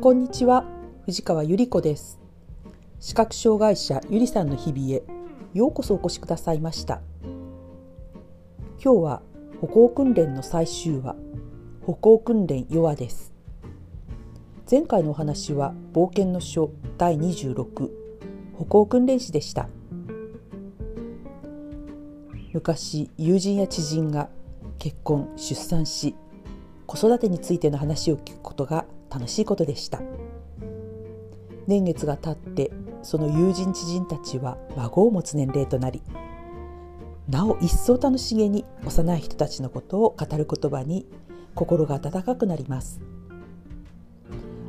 こんにちは藤川ゆり子です。視覚障害者ゆりさんの日々へようこそお越しくださいました。今日は歩行訓練の最終話歩行訓練ヨアです。前回のお話は冒険の書第26歩行訓練士でした。昔友人や知人が結婚出産し子育てについての話を聞くことが楽しいことでした。年月が経ってその友人知人たちは孫を持つ年齢となりなお一層楽しげに幼い人たちのことを語る言葉に心が温かくなります。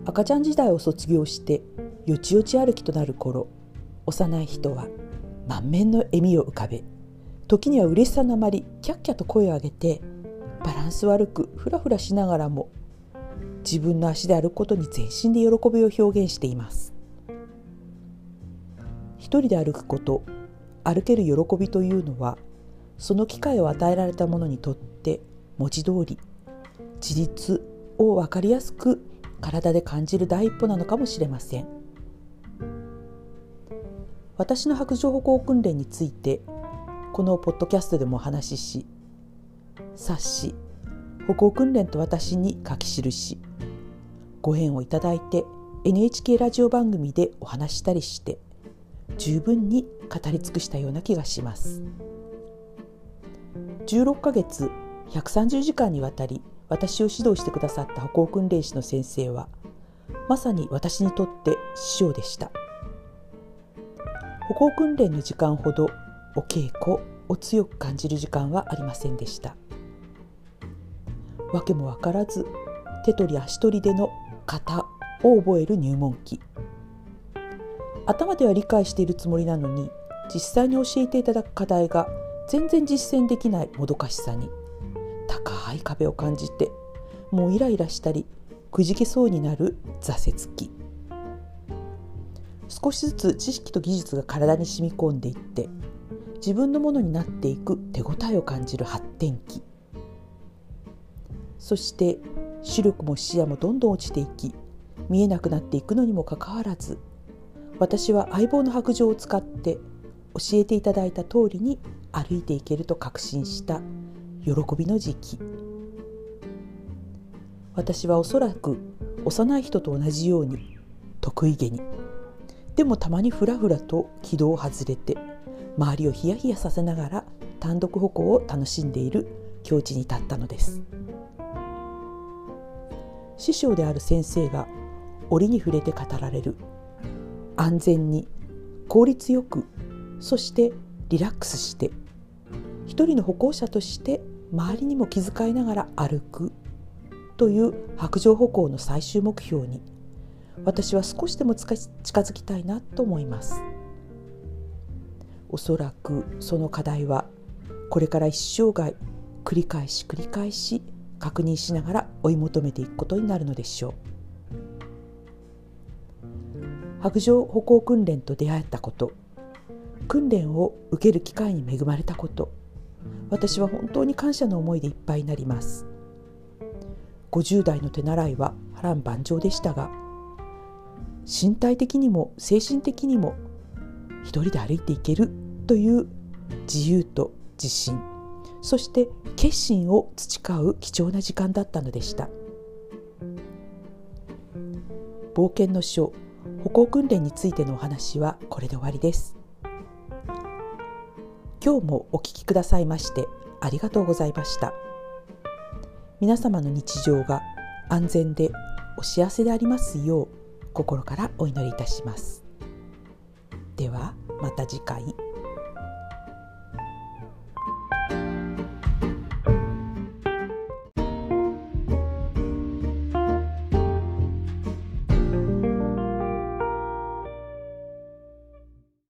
赤ちゃん時代を卒業してよちよち歩きとなる頃幼い人は満面の笑みを浮かべ時には嬉しさのあまりキャッキャと声を上げてバランス悪くふらふらしながらも自分の足で歩くことに全身で喜びを表現しています。一人で歩くこと歩ける喜びというのはその機会を与えられた者にとって文字通り自立を分かりやすく体で感じる第一歩なのかもしれません。私の白状歩行訓練についてこのポッドキャストでもお話しし冊子歩行訓練と私に書き記しご縁をいただいて NHK ラジオ番組でお話したりして十分に語り尽くしたような気がします。16ヶ月130時間にわたり私を指導してくださった歩行訓練士の先生はまさに私にとって師匠でした。歩行訓練の時間ほどお稽古を強く感じる時間はありませんでした。訳も分からず手取り足取りでの型を覚える入門期。頭では理解しているつもりなのに実際に教えていただく課題が全然実践できないもどかしさに高い壁を感じてもうイライラしたりくじけそうになる挫折期。少しずつ知識と技術が体に染み込んでいって自分のものになっていく手応えを感じる発展期。そして視力も視野もどんどん落ちていき見えなくなっていくのにもかかわらず私は相棒の白状を使って教えていただいた通りに歩いていけると確信した喜びの時期私はおそらく幼い人と同じように得意げにでもたまにふらふらと軌道を外れて周りをヒヤヒヤさせながら単独歩行を楽しんでいる境地に立ったのです。師匠である先生が折に触れて語られる。安全に効率よくそしてリラックスして一人の歩行者として周りにも気遣いながら歩くという白状歩行の最終目標に私は少しでも近づきたいなと思います。おそらくその課題はこれから一生涯繰り返し繰り返し確認しながら追い求めていくことになるのでしょう。白状歩行訓練と出会えたこと。訓練を受ける機会に恵まれたこと。私は本当に感謝の思いでいっぱいになります。50代の手習いは波乱万丈でしたが身体的にも精神的にも一人で歩いていけるという自由と自信。そして決心を培う貴重な時間だったのでした。冒険の書歩行訓練についてのお話はこれで終わりです。今日もお聞きくださいましてありがとうございました。皆様の日常が安全でお幸せでありますよう心からお祈りいたします。ではまた次回。